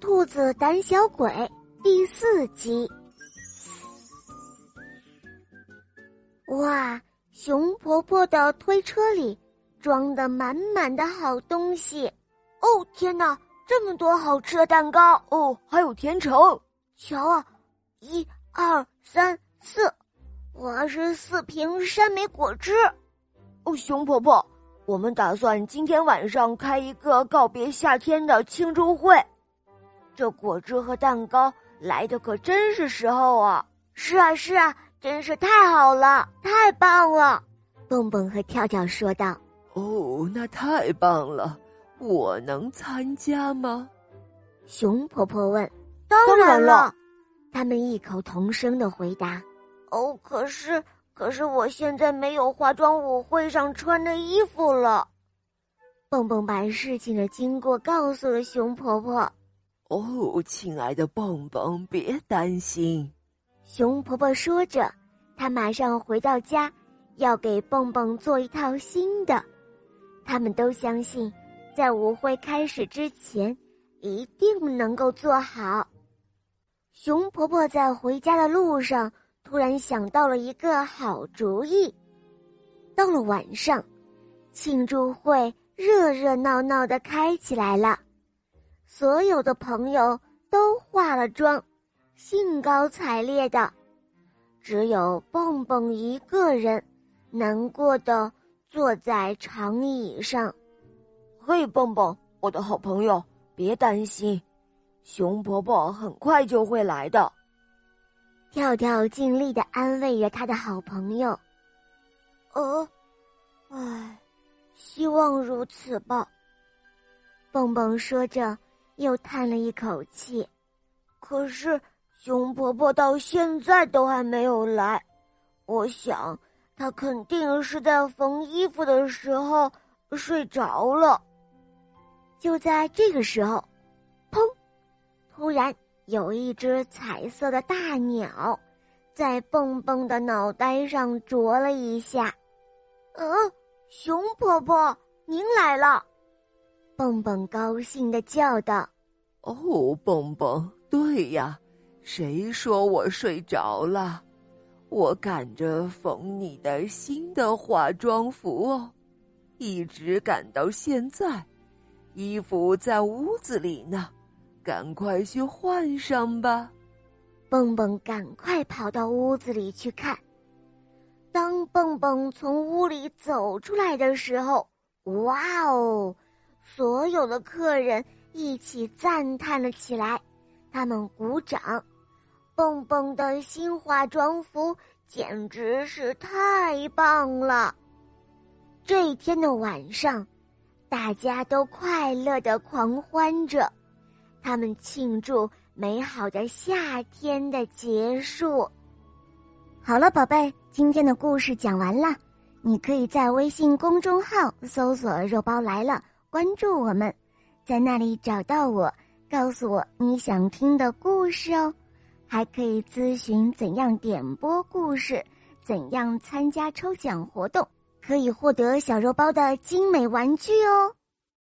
兔子胆小鬼》第四集。哇，熊婆婆的推车里装的满满的好东西！哦，天哪，这么多好吃的蛋糕！哦，还有甜橙。瞧啊，一、二、三、四，我是四瓶山莓果汁。哦，熊婆婆。我们打算今天晚上开一个告别夏天的庆祝会，这果汁和蛋糕来的可真是时候啊！是啊，是啊，真是太好了，太棒了！蹦蹦和跳跳说道：“哦，那太棒了，我能参加吗？”熊婆婆问：“当然了。”他们异口同声的回答：“哦，可是。”可是我现在没有化妆舞会上穿的衣服了。蹦蹦把事情的经过告诉了熊婆婆。哦，亲爱的蹦蹦，别担心。熊婆婆说着，她马上回到家，要给蹦蹦做一套新的。他们都相信，在舞会开始之前，一定能够做好。熊婆婆在回家的路上。突然想到了一个好主意。到了晚上，庆祝会热热闹闹的开起来了，所有的朋友都化了妆，兴高采烈的，只有蹦蹦一个人难过的坐在长椅上。嘿，蹦蹦，我的好朋友，别担心，熊伯伯很快就会来的。跳跳尽力的安慰着他的好朋友。哦，唉，希望如此吧。蹦蹦说着，又叹了一口气。可是熊婆婆到现在都还没有来，我想她肯定是在缝衣服的时候睡着了。就在这个时候，砰！突然。有一只彩色的大鸟，在蹦蹦的脑袋上啄了一下。嗯，熊婆婆，您来了！蹦蹦高兴的叫道：“哦，蹦蹦，对呀，谁说我睡着了？我赶着缝你的新的化妆服哦，一直赶到现在，衣服在屋子里呢。”赶快去换上吧！蹦蹦赶快跑到屋子里去看。当蹦蹦从屋里走出来的时候，哇哦！所有的客人一起赞叹了起来，他们鼓掌。蹦蹦的新化妆服简直是太棒了！这一天的晚上，大家都快乐的狂欢着。他们庆祝美好的夏天的结束。好了，宝贝，今天的故事讲完了。你可以在微信公众号搜索“肉包来了”，关注我们，在那里找到我，告诉我你想听的故事哦。还可以咨询怎样点播故事，怎样参加抽奖活动，可以获得小肉包的精美玩具哦。